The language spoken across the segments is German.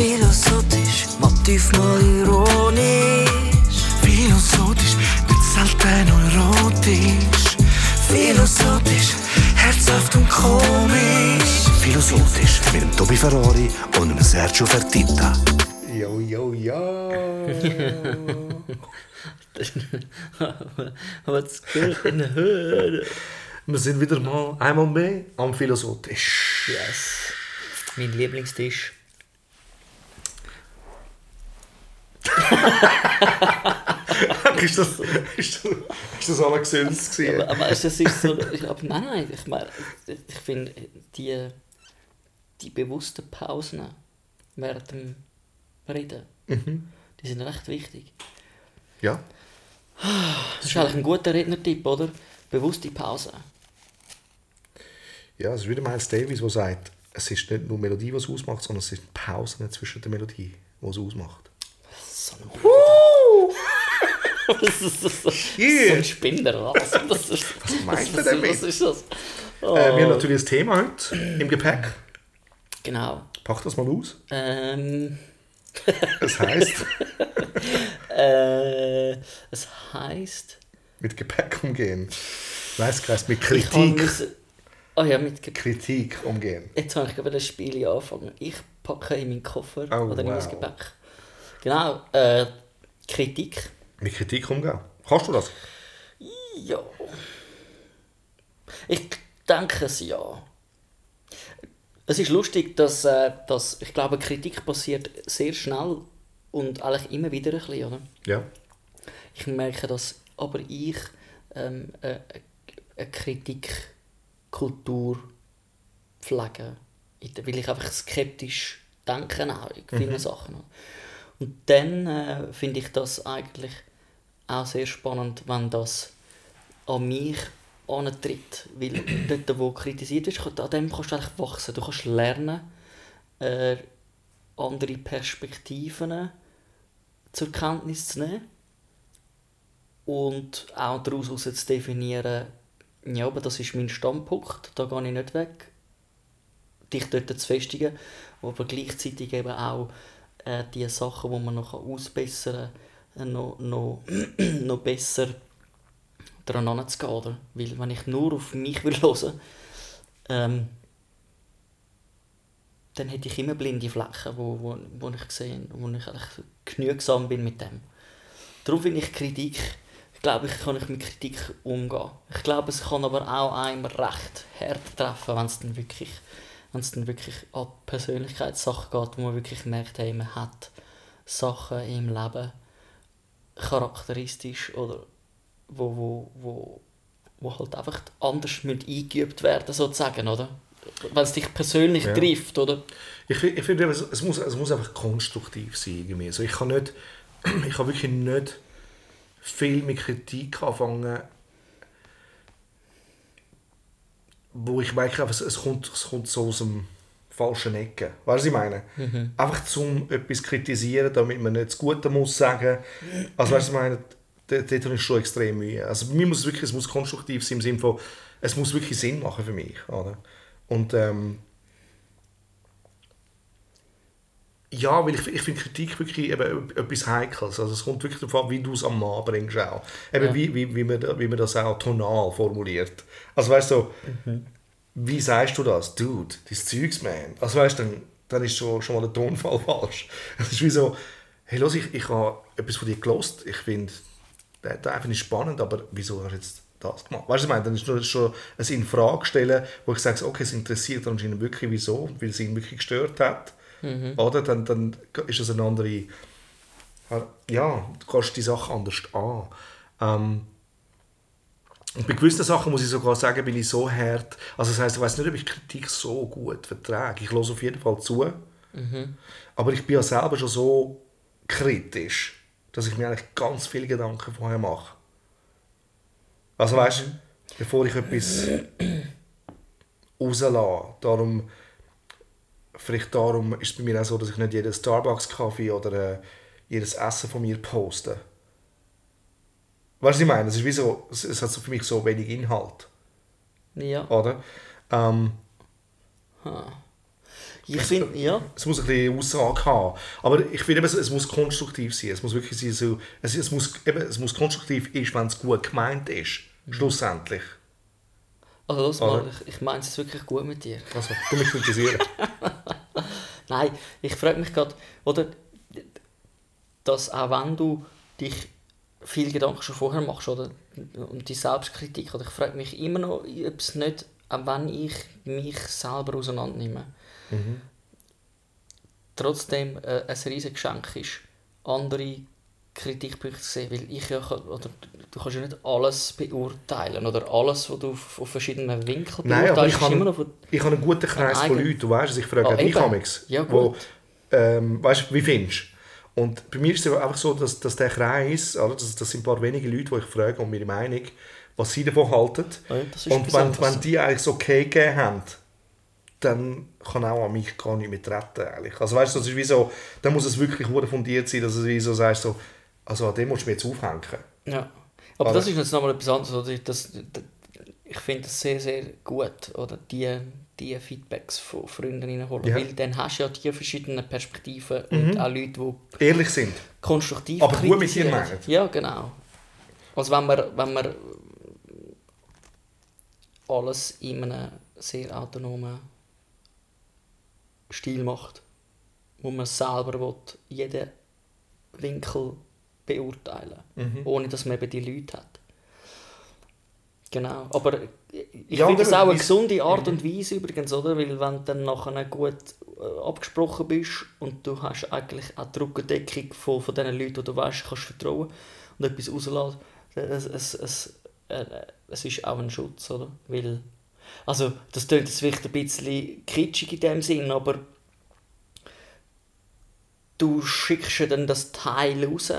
Philosophisch, motiv mal ironisch. Philosophisch, nicht selten erotisch. Philosophisch, herzhaft und komisch. Philosophisch mit dem Tobi Ferrari und dem Sergio Fertitta. Jo, jo, jo. Was geht in der Höhe? Wir sind wieder mal einmal mehr am Philosophisch. Yes. Mein Lieblingstisch. ist, das, ist, das, ist das alle gesünzt gewesen? Aber, aber es ist so. Aber nein, nein, ich meine, ich finde, die, die bewussten Pausen während dem Reden, die sind recht wichtig. Ja. Das ist eigentlich ein guter Rednertipp, oder? Bewusste Pausen. Ja, es ist wieder Miles Davis, der sagt, es ist nicht nur Melodie, was ausmacht, sondern es sind Pausen zwischen der Melodie, die es ausmacht. So ein das ist so, so, so Yeah. ein Spinner. Was, das ist, Was er was, damit? was ist das? Oh. Äh, wir haben natürlich ein Thema heute im Gepäck. Genau. Pack das mal aus. Ähm, Es heisst, äh, es heisst, mit Gepäck umgehen. Nein, es mit Kritik. müssen, oh ja, mit Ge Kritik umgehen. Jetzt habe ich gerade das Spiel anfangen. Ich packe in meinen Koffer Oh, oder in mein wow. Gepäck. Genau, äh, Kritik. Mit Kritik umgehen. Kannst du das? Ja. Ich denke es ja. Es ist lustig, dass, äh, dass ich glaube, Kritik passiert sehr schnell und eigentlich immer wieder ein bisschen, oder? Ja. Ich merke, dass aber ich ähm, äh, eine Kritikkultur pflege, weil ich einfach skeptisch denke auch in vielen Sachen. Und dann äh, finde ich das eigentlich auch sehr spannend, wenn das an mich antritt. Weil dort, wo kritisiert wird, an dem kannst du eigentlich wachsen. Du kannst lernen, äh, andere Perspektiven zur Kenntnis zu nehmen und auch daraus heraus zu definieren, ja, aber das ist mein Standpunkt, da gehe ich nicht weg, dich dort zu festigen, aber gleichzeitig eben auch äh, die Sachen, die man noch ausbessern kann, äh, noch, noch, noch besser daran anzugehen. Oder? Weil wenn ich nur auf mich will hören ähm, dann hätte ich immer blinde Flecken, wo, wo, wo ich sehe, wo ich eigentlich genügsam bin mit dem. Darum finde ich Kritik, ich glaube, ich kann ich mit Kritik umgehen. Ich glaube, es kann aber auch einem recht hart treffen, wenn es dann wirklich, wenn es dann wirklich an Persönlichkeitssachen geht, wo man wirklich merkt, hey, man hat Sachen im Leben charakteristisch oder wo, wo, wo, wo halt einfach anders eingeübt werden sozusagen, oder? Wenn es dich persönlich Ja. trifft, oder? Ich, ich finde, es, es, muss, es muss einfach konstruktiv sein. Irgendwie. Also ich kann nicht, ich kann wirklich nicht viel mit Kritik anfangen, wo ich merke, es, es, kommt, es kommt so aus dem falschen Ecke. Weißt du, was ich meine? Einfach zum etwas kritisieren, damit man nicht das Gute muss sagen. Also weißt du, was ich meine, dort, dort habe ich schon extrem Mühe. Also mir muss es wirklich, es muss konstruktiv sein im Sinne von, es muss wirklich Sinn machen für mich. Oder? Und ähm, Ja, weil ich, ich finde Kritik wirklich eben etwas Heikles. Also es kommt wirklich darauf an, wie du es am Mann bringst auch. Eben Ja. wie, wie, wie, man, wie man das auch tonal formuliert. Also weißt du, wie sagst du das? Dude, das Zeugs, man. Also weißt du, dann, dann ist schon, schon mal der Tonfall falsch. Es ist wie so, hey, los, ich, ich habe etwas von dir gelost. Ich finde, der, einfach nicht spannend, aber wieso hast du jetzt das gemacht? Weißt du, was ich meine, dann ist nur schon ein in Frage stellen, wo ich sage, okay, es interessiert anscheinend wirklich, wieso, weil es ihn wirklich gestört hat. Oder? Dann, dann ist es eine andere. Ja, du gehst die Sache anders an. Ähm, und bei gewissen Sachen muss ich sogar sagen, bin ich so hart. Also, das heisst, ich weiß nicht, ob ich Kritik so gut vertrage. Ich höre auf jeden Fall zu. Aber ich bin ja selber schon so kritisch, dass ich mir eigentlich ganz viele Gedanken vorher mache. Also, weißt du, bevor ich etwas rauslasse, darum vielleicht darum ist es bei mir auch so, dass ich nicht jeden Starbucks-Kaffee oder äh, jedes Essen von mir poste. Weißt du, was ich meine? Es ist wie so, es, es hat so für mich so wenig Inhalt, Ja. oder? Ähm, Ich finde, ja. Es muss ein bisschen Aussage haben. Aber ich finde, eben, es, es muss konstruktiv sein. Es muss wirklich sein, so, es, es, muss, eben, es muss konstruktiv sein, wenn es gut gemeint ist. Schlussendlich. Also los mal, ich, ich meine es wirklich gut mit dir. Also, du mich kritisieren. Nein, ich frage mich gerade, oder, dass auch wenn du dich viel Gedanken schon vorher machst, oder, und die Selbstkritik, oder ich frage mich immer noch, ob es nicht, auch wenn ich mich selber auseinandernehme, trotzdem äh, ein riesiges Geschenk ist, andere Kritikpunkte zu sehen, weil ich ja, oder du kannst ja nicht alles beurteilen, oder alles, was du auf, auf verschiedenen Winkeln Nein, aber ich kann, noch von ich habe einen guten Kreis von Leuten. Du weißt es, ich frage Ah, eben. amigs, Ja, wo, ähm, weißt, wie findest du? Und bei mir ist es einfach so, dass, dass der Kreis, oder, das, das sind ein paar wenige Leute, die ich frage um ihre Meinung, was sie davon halten. Ja, das ist Und wenn, wenn die eigentlich so okay gegeben haben, dann kann auch an mich gar nicht mehr treten. Eigentlich. Also weißt du, das ist wie so, dann muss es wirklich fundiert sein, dass du wie so sagst, so, also an dem musst du mir jetzt aufhängen. Ja. Aber Oder? das ist jetzt nochmal etwas anderes. Oder? Das, das, ich finde das sehr, sehr gut, oder? Die, die Feedbacks von Freunden reinholen. Ja. Weil dann hast du ja die verschiedenen Perspektiven und auch Leute, die Ehrlich sind. konstruktiv Aber gut mit dir meinen. Ja, genau. Also wenn man, wenn man alles in einem sehr autonomen Stil macht, wo man selber will, jeden Winkel beurteilen Mhm. ohne dass man eben die Leute hat. Genau, aber ich Ja, finde das aber auch eine gesunde Art und Weise übrigens, oder? Weil wenn du dann nachher gut äh, abgesprochen bist und du hast eigentlich auch die Rückendeckung von, von den Leuten, die du weißt, kannst vertrauen und etwas rauslässt, es, es, es, äh, es ist auch ein Schutz, oder? Weil, also, das klingt jetzt vielleicht ein bisschen kitschig in dem Sinn, aber du schickst ja dann das Teil raus,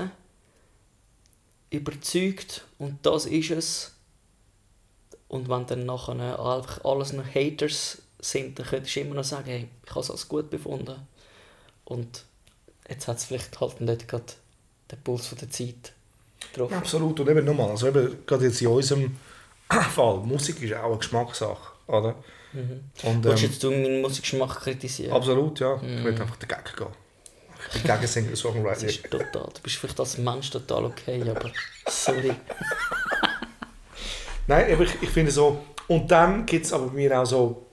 überzeugt und das ist es. Und wenn dann nachher einfach alles noch Haters sind, dann könntest du immer noch sagen, hey, ich habe es als gut befunden. Und jetzt hat es vielleicht halt nicht gerade den Puls von der Zeit getroffen. Absolut. Und eben nochmal, also eben, gerade jetzt in unserem Fall, Musik ist auch eine Geschmackssache. Oder? Und, Willst du ähm, jetzt meinen Musikgeschmack kritisieren? absolut, ja. Ich will einfach dagegen gehen. Ich bin gegen Das Singer-Songwriter. ist total. Du bist vielleicht als Mensch total okay, aber sorry. Nein, aber ich, ich finde so, und dann gibt es aber bei mir auch so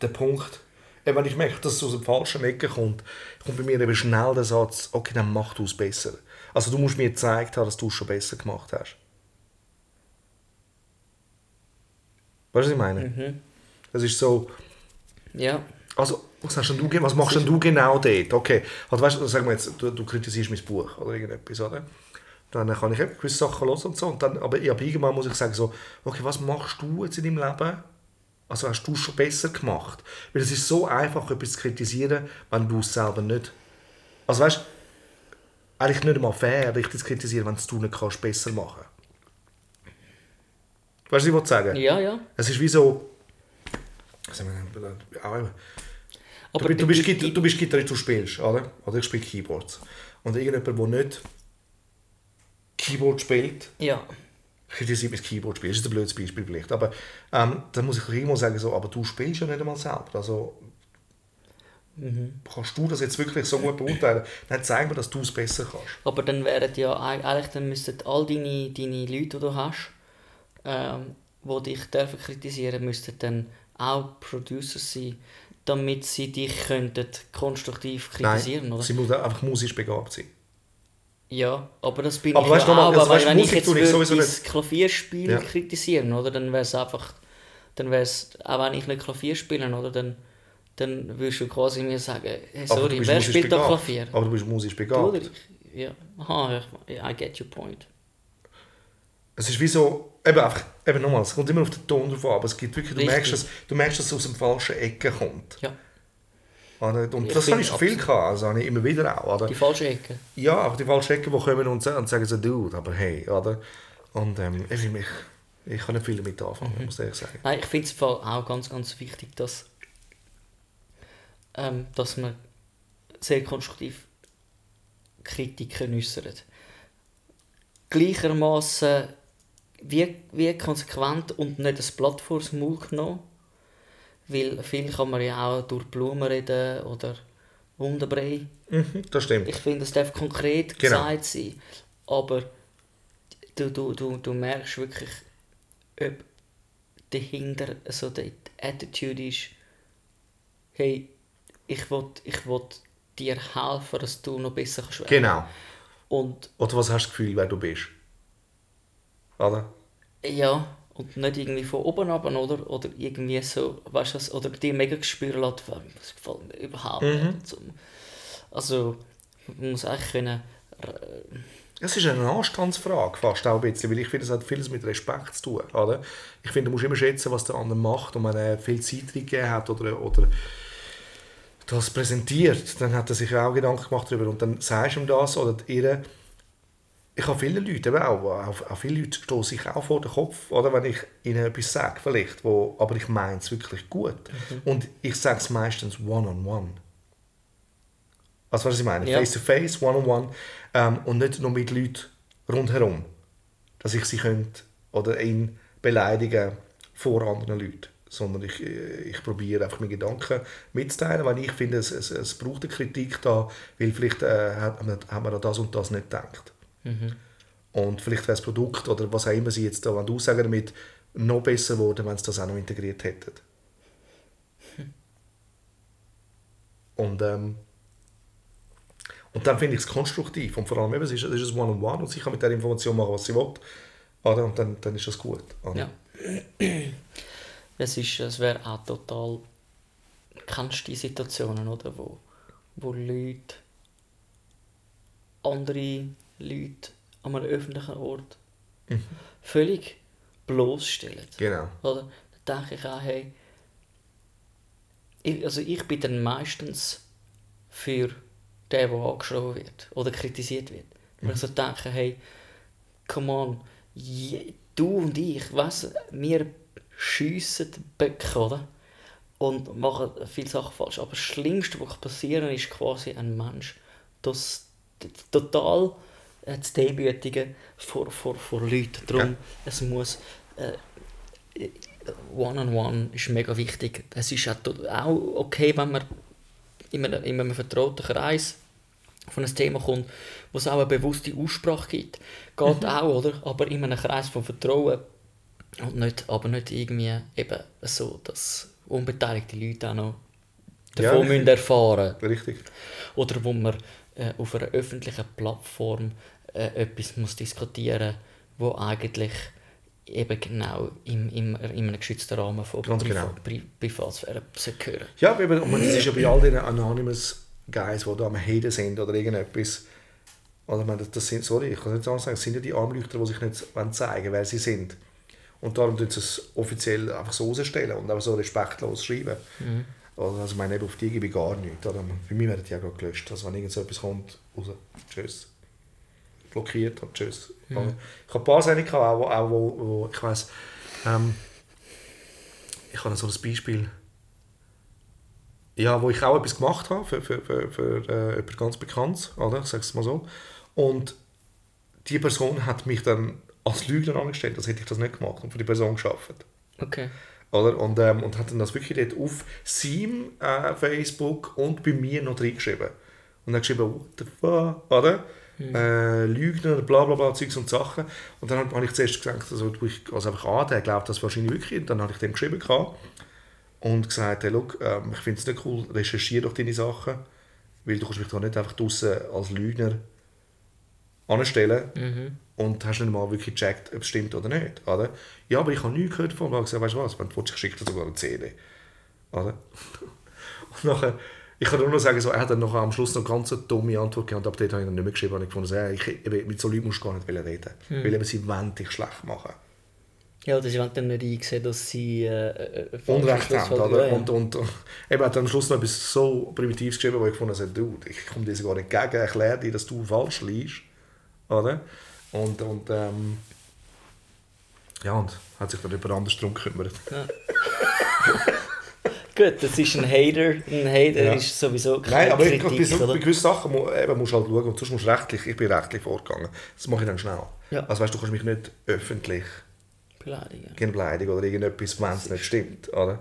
den Punkt, wenn ich merke, dass es aus dem falschen Ecke kommt, kommt bei mir eben schnell der Satz, okay, dann mach du es besser. Also du musst mir gezeigt haben, dass du es schon besser gemacht hast. Weißt du, was ich meine? Das ist so, Ja, also, was, hast denn du, was machst denn du genau dort? Okay, also weißt du, sagen wir jetzt, du, du kritisierst mein Buch oder irgendetwas, oder? Dann kann ich gewisse Sachen hören und so. Und dann, aber aber irgendwann muss ich sagen, so, okay, was machst du jetzt in deinem Leben? Also hast du es schon besser gemacht? Weil es ist so einfach, etwas zu kritisieren, wenn du es selber nicht... Also weißt du, eigentlich nicht einmal fair, richtig zu kritisieren, wenn du es nicht kannst, besser machen. Weißt du, was ich sagen? ja, ja. Es ist wie so... auch du, du, bist, Git- du bist Gitarrist, du spielst, oder? Oder ich spiele Keyboards. Und irgendjemand, der nicht Keyboard spielt, Ja, kritisiert mein Keyboard spielt. Das ist ein blödes Beispiel vielleicht. Aber ähm, dann muss ich irgendwo sagen, so, aber du spielst ja nicht einmal selber. Also, kannst du das jetzt wirklich so gut beurteilen? Dann zeig mir, dass du es besser kannst. aber dann wären ja eig- eigentlich, dann müssten all deine, deine Leute, die du hast, ähm, die dich dürfen kritisieren, müssten dann auch Producer sein, damit sie dich könnten konstruktiv kritisieren, Nein, oder? sie muss einfach musisch begabt sein. Ja, aber das bin Aber ich weißt ja auch. also aber weißt wenn ich Musik jetzt tue ich würde nicht. Klavierspiel Ja. kritisieren, oder, dann wäre es einfach, dann wäre es, auch wenn ich nicht Klavier spiele, oder, dann, dann würdest du quasi mir sagen, hey, sorry, wer spielt da. Klavier? Aber du bist musisch begabt. oder ich? Ja, aha, ich- I get your point. Es ist wie so, eben einfach, eben nochmal, es kommt immer auf den Ton drauf an, aber es gibt wirklich, du Richtig. merkst, dass, du merkst, dass es aus dem falschen Ecke kommt. Ja? Und Ich das habe ich schon viel gehabt, also habe ich immer wieder auch. Oder? die falsche Ecke. Ja, aber die falschen Ecken, die kommen und, und sagen so, Dude, aber hey, oder? Und ähm, ich, mich, ich kann nicht viel damit anfangen, Mhm. muss ich ehrlich sagen. Nein, ich finde es auch ganz, ganz wichtig, dass, ähm, dass man sehr konstruktiv Kritiken äußert. Gleichermaßen wie, wie konsequent und nicht das Blatt vor das Maul genommen, Weil viel kann man ja auch durch Blumen reden oder Wunderbrei. Mhm, das stimmt. Ich finde, es darf konkret Genau. gesagt sein. Aber du, du, du, du merkst wirklich, ob dahinter so die Attitude ist, hey, ich will, ich will dir helfen, dass du noch besser kannst werden. Genau. Und Oder was hast du das Gefühl, wer du bist? Oder? ja, und nicht irgendwie von oben ab oder, oder irgendwie so, weißt du, oder dir mega spüren lässt, das gefällt mir überhaupt Mhm. nicht. Also, man muss eigentlich können, Es ist eine Anstandsfrage, fast auch ein bisschen, weil ich finde, es hat vieles mit Respekt zu tun. Oder? Ich finde, du musst immer schätzen, was der andere macht und wenn er viel Zeit gegeben hat oder, oder das präsentiert, dann hat er sich auch Gedanken gemacht darüber und dann sagst du ihm das oder ihr. Ich habe viele Leute, eben auch, auch, auch viele Leute stoßen sich auch vor den Kopf, oder, wenn ich ihnen etwas sage, vielleicht, wo, aber ich meine es wirklich gut. Und ich sage es meistens one-on-one. Also, was ich meine? Ja. Face to face, one on one ähm, und nicht nur mit Leuten rundherum. Dass ich sie könnte oder ihn beleidigen vor anderen Leuten. Sondern ich, äh, ich probiere einfach meine Gedanken mitzuteilen, weil ich finde, es, es, es braucht eine Kritik da, weil vielleicht äh, hat, man, hat man an das und das nicht gedacht. Und vielleicht wäre das Produkt oder was auch immer sie jetzt da aussagen damit noch besser geworden, wenn sie das auch noch integriert hätten. Und, ähm, und dann finde ich es konstruktiv. Und vor allem eben, es ist, es ist ein One-on-One und sie kann mit der Information machen, was sie will. Oder? Und dann, dann ist das gut. Oder? Ja. Es, ist, es wäre auch total. Kennst du die Situationen, oder? Wo, wo Leute andere Leute an einem öffentlichen Ort völlig bloßstellen. Genau. Oder? Da denke ich auch, hey. Ich, also ich bin dann meistens für den, der angeschrieben wird oder kritisiert wird. Weil ich so denke, hey, come on, je, du und ich, weißt, wir schiessen Böcke, oder? Und machen viele Sachen falsch. Aber das Schlimmste, was passieren kann, ist quasi ein Mensch, das total äh, zu demütigen vor, vor, vor Leuten. Darum, Ja. es muss äh, One-on-One ist mega wichtig. Es ist auch, okay, wenn man in einem, in einem vertrauten Kreis von einem Thema kommt, wo es auch eine bewusste Aussprache gibt. Geht auch, oder? Aber in einem Kreis von Vertrauen und nicht, aber nicht irgendwie eben so, dass unbeteiligte Leute auch noch Ja, davon richtig. müssen erfahren Richtig. Oder wo man äh, auf einer öffentlichen Plattform äh, etwas muss diskutieren muss, wo eigentlich eben genau im, im, in einem geschützten Rahmen von Ganz Priva genau. Pri Privatsphäre gehören. Ja, eben, und es ist ja bei all diesen Anonymous Guys, die da am Haten sind oder irgendetwas. Oder ich meine, das- das sind, sorry, ich kann nicht anders sagen, das sind ja die Armleuchter, die sich nicht wollen zeigen wer sie sind. Und darum tun sie es offiziell einfach so rausstellen und einfach so respektlos schreiben. Oder, also ich meine, eben auf die gebe ich gar nichts. Oder? Bei mir werden die ja gerade gelöscht. Also wenn irgend so etwas kommt, raus, tschüss. Blockiert und tschüss. Ich habe ein paar Sachen gehabt, auch, wo, auch wo, wo ich weiss, ähm, ich habe so ein Beispiel, ja, wo ich auch etwas gemacht habe für, für, für, für äh, jemand ganz Bekanntes, oder? ich sage es mal so. Und die Person hat mich dann als Lügner angestellt, das hätte ich das nicht gemacht und für die Person geschafft. Okay. Oder? Und, ähm, und hat dann das wirklich dort auf seinem äh, Facebook und bei mir noch reingeschrieben. Und hat geschrieben, what the fuck, oder? Äh, Lügner, bla bla bla, Zeugs und Sachen. Und dann habe ich zuerst gesagt, also, ich also einfach an, der glaubt das wahrscheinlich wirklich. Und dann habe ich dem geschrieben gehabt und gesagt, hey, look, ähm, ich finde es nicht cool, recherchiere doch deine Sachen, weil du kannst mich doch nicht einfach draussen als Lügner anstellen und hast nicht mal wirklich gecheckt, ob es stimmt oder nicht. Oder? Ja, aber ich habe nichts gehört davon. Und ich habe gesagt, weißt du was, wenn du willst, ich schicke dir sogar eine CD. Oder? Und nachher, ich kann nur noch sagen, so, er hat dann nachher am Schluss noch ganz eine dumme Antwort gegeben und ab dort habe ich dann nicht mehr geschrieben und ich gefunden, hey, ich, eben, mit so Leuten musst du gar nicht reden. Weil eben sie wollen dich schlecht machen. Ja, das wollen dann nicht einsehen, dass sie äh, äh, falsche Unrecht haben, oder? Ja, ja. Und, und, und eben hat am Schluss noch etwas so Primitives geschrieben, wo ich gefunden habe, Dude, ich komme dir sogar nicht entgegen, erkläre dir, dass du falsch liegst. Oder? Und, und ähm, ja, und hat sich dann jemand anders darum gekümmert. Gut, das ist ein Hater. Ein Hater Ja. ist sowieso Nein, keine aber ich, bei, Kritik, so- bei gewissen Sachen mu, eben, musst du halt schauen, und sonst musst du rechtlich, ich bin rechtlich vorgegangen. Das mache ich dann schnell. Ja. Also weißt du, du kannst mich nicht öffentlich Beleidigen. beleidigen oder irgendetwas, wenn es nicht stimmt. Oder?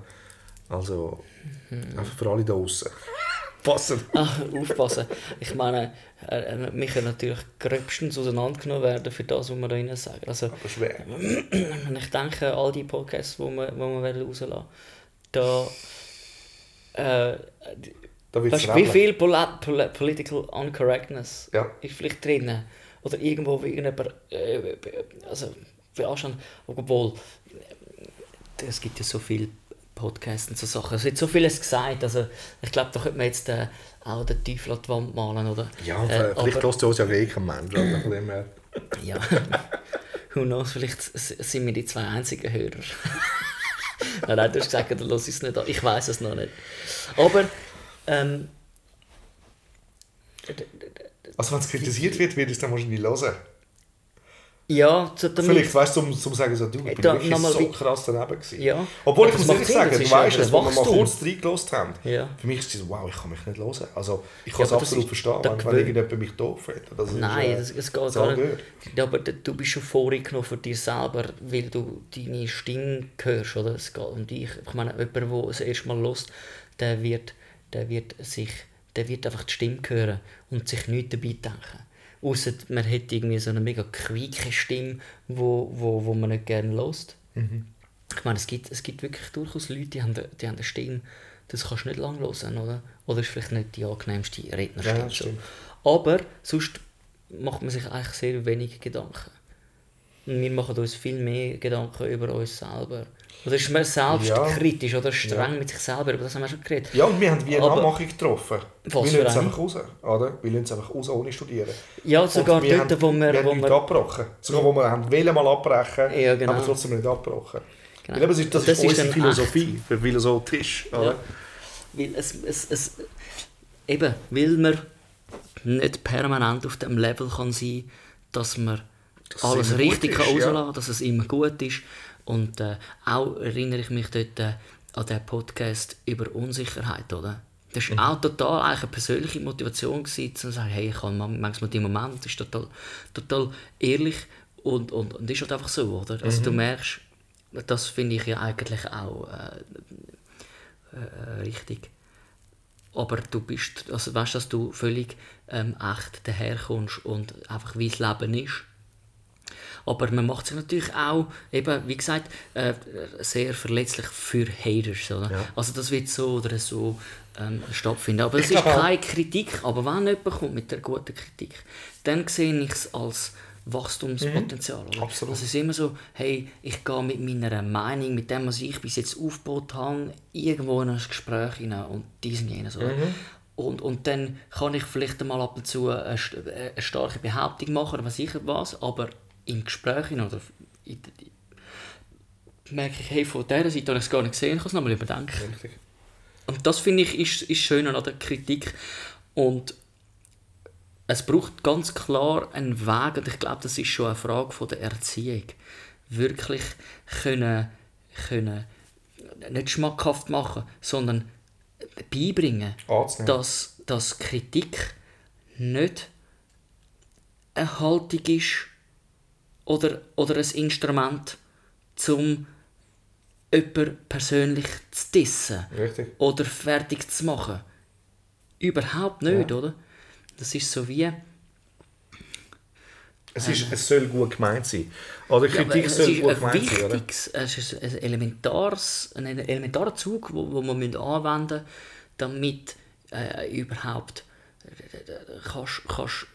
Also, einfach für alle da draußen. Passen. Ach, aufpassen. Ich meine, wir können natürlich gröbstens auseinandergenommen werden für das, was wir da rein sagen. Also, Aber schwer. wenn ich denke, all die Podcasts, die wir, die wir wollen rauslassen da. Äh, Da weißt, du, wie viel Poli Poli Political Uncorrectness Ja. ist vielleicht drin? Oder irgendwo wie irgendjemand. Äh, also. Obwohl, es gibt ja so viele Podcasts und so Sachen. Es wird so vieles gesagt. Also, ich glaube, da könnte man jetzt äh, auch den Teufel an die Wand malen. Oder? Ja, Äh, vielleicht lässt uns ja eh kein Mensch. Also. Ja. Who knows, vielleicht sind wir die zwei einzigen Hörer. nein, nein, du hast gesagt, du hörst es nicht an. Ich weiß es noch nicht. Aber, ähm, Also wenn es kritisiert wird, wird es dann wahrscheinlich hören. Ja, zu, damit, Vielleicht, weißt du, um, um zu sagen, so, du, ich bin wirklich so wie- krass daneben gewesen. Ja. Obwohl, ich muss ehrlich sagen, du weißt es, wo wir mal kurz reingelassen haben, Ja. für mich ist es so, wow, ich kann mich nicht hören. Also, ich kann Ja, es absolut ist- verstehen, wenn, wenn irgendjemand mich doof findet. Das ist, Nein, äh, das, es geht gar nicht. aber du bist schon vorgenommen für dich selber, weil du deine Stimme hörst, oder? Es geht um dich. Ich meine, jemand, der das erste Mal hört, der wird, der wird sich, der wird einfach die Stimme hören und sich nichts dabei denken. Ausser man hat irgendwie so eine mega quieke Stimme, wo, wo, wo man nicht gerne hört. Ich meine, es gibt, es gibt wirklich durchaus Leute, die haben, die haben eine Stimme, das kannst du nicht lange hören, oder? Oder ist vielleicht nicht die angenehmste Rednerstimme. Ja, so. Aber sonst macht man sich eigentlich sehr wenig Gedanken. Wir machen uns viel mehr Gedanken über uns selber. Oder ist man selbstkritisch oder streng mit sich selber, über das haben wir schon geredet. Ja, und wir haben wie eine Anmachung getroffen. Wir lassen es einfach raus, oder? Wir lassen es einfach raus, ohne studieren. Ja, sogar Und wir dort, haben, wo wir... wir wo haben wir abgebrochen. Sogar wo wir haben wollen mal abbrechen, Ja, genau. aber trotzdem nicht abgebrochen. Genau. Weil das ist, das das ist ist unsere Philosophie, für Philosophisch. Oder? Ja. Weil es, es, es, eben, weil man nicht permanent auf dem Level kann sein dass man es alles richtig kann ist, ja. rauslassen kann, dass es immer gut ist. Und äh, auch erinnere ich mich dort äh, an den Podcast über Unsicherheit, oder? Das Mhm. war auch total eigentlich eine persönliche Motivation, gewesen, zu sagen, hey, ich habe man- manchmal die Moment, das ist total, total ehrlich und, und, und ist halt einfach so, oder? Also Mhm. du merkst, das finde ich ja eigentlich auch äh, äh, richtig. Aber du bist, also weißt, dass du völlig ähm, echt daherkommst und einfach wie das Leben ist. Aber man macht sich natürlich auch, eben, wie gesagt, äh, sehr verletzlich für Haters. Oder? Ja. Also das wird so oder so ähm, stattfinden. Aber es ist glaub auch- keine Kritik. Aber wenn jemand kommt mit der guten Kritik, dann sehe ich es als Wachstumspotenzial. Oder? Mhm. Absolut. Also es ist immer so, hey, ich gehe mit meiner Meinung, mit dem, was ich bis jetzt aufgebaut habe, irgendwo in ein Gespräch hinein und diesen jenes. Oder? Mhm. Und, und dann kann ich vielleicht einmal ab und zu eine, st- eine starke Behauptung machen, oder was ich was, aber im Gespräch oder in, in, merke ich, hey, von dieser Seite habe ich es gar nicht gesehen, ich kann es nochmal überdenken. Richtig. Und das finde ich ist, ist schön an der Kritik. Und es braucht ganz klar einen Weg, und ich glaube, das ist schon eine Frage von der Erziehung. Wirklich können, können nicht schmackhaft machen, sondern beibringen, Anzunehmen. dass, dass Kritik nicht eine Haltung ist oder, oder ein Instrument, um jemanden persönlich zu dissen Richtig. oder fertig zu machen. Überhaupt nicht, oder? Das ist so wie... Es, ist, es soll gut gemeint sein. Oder Ja, Kritik es soll gut ein gemeint sein, oder? es ist ein, elementares, ein elementarer Zug, man müssen anwenden müssen, damit äh, überhaupt kannst, kannst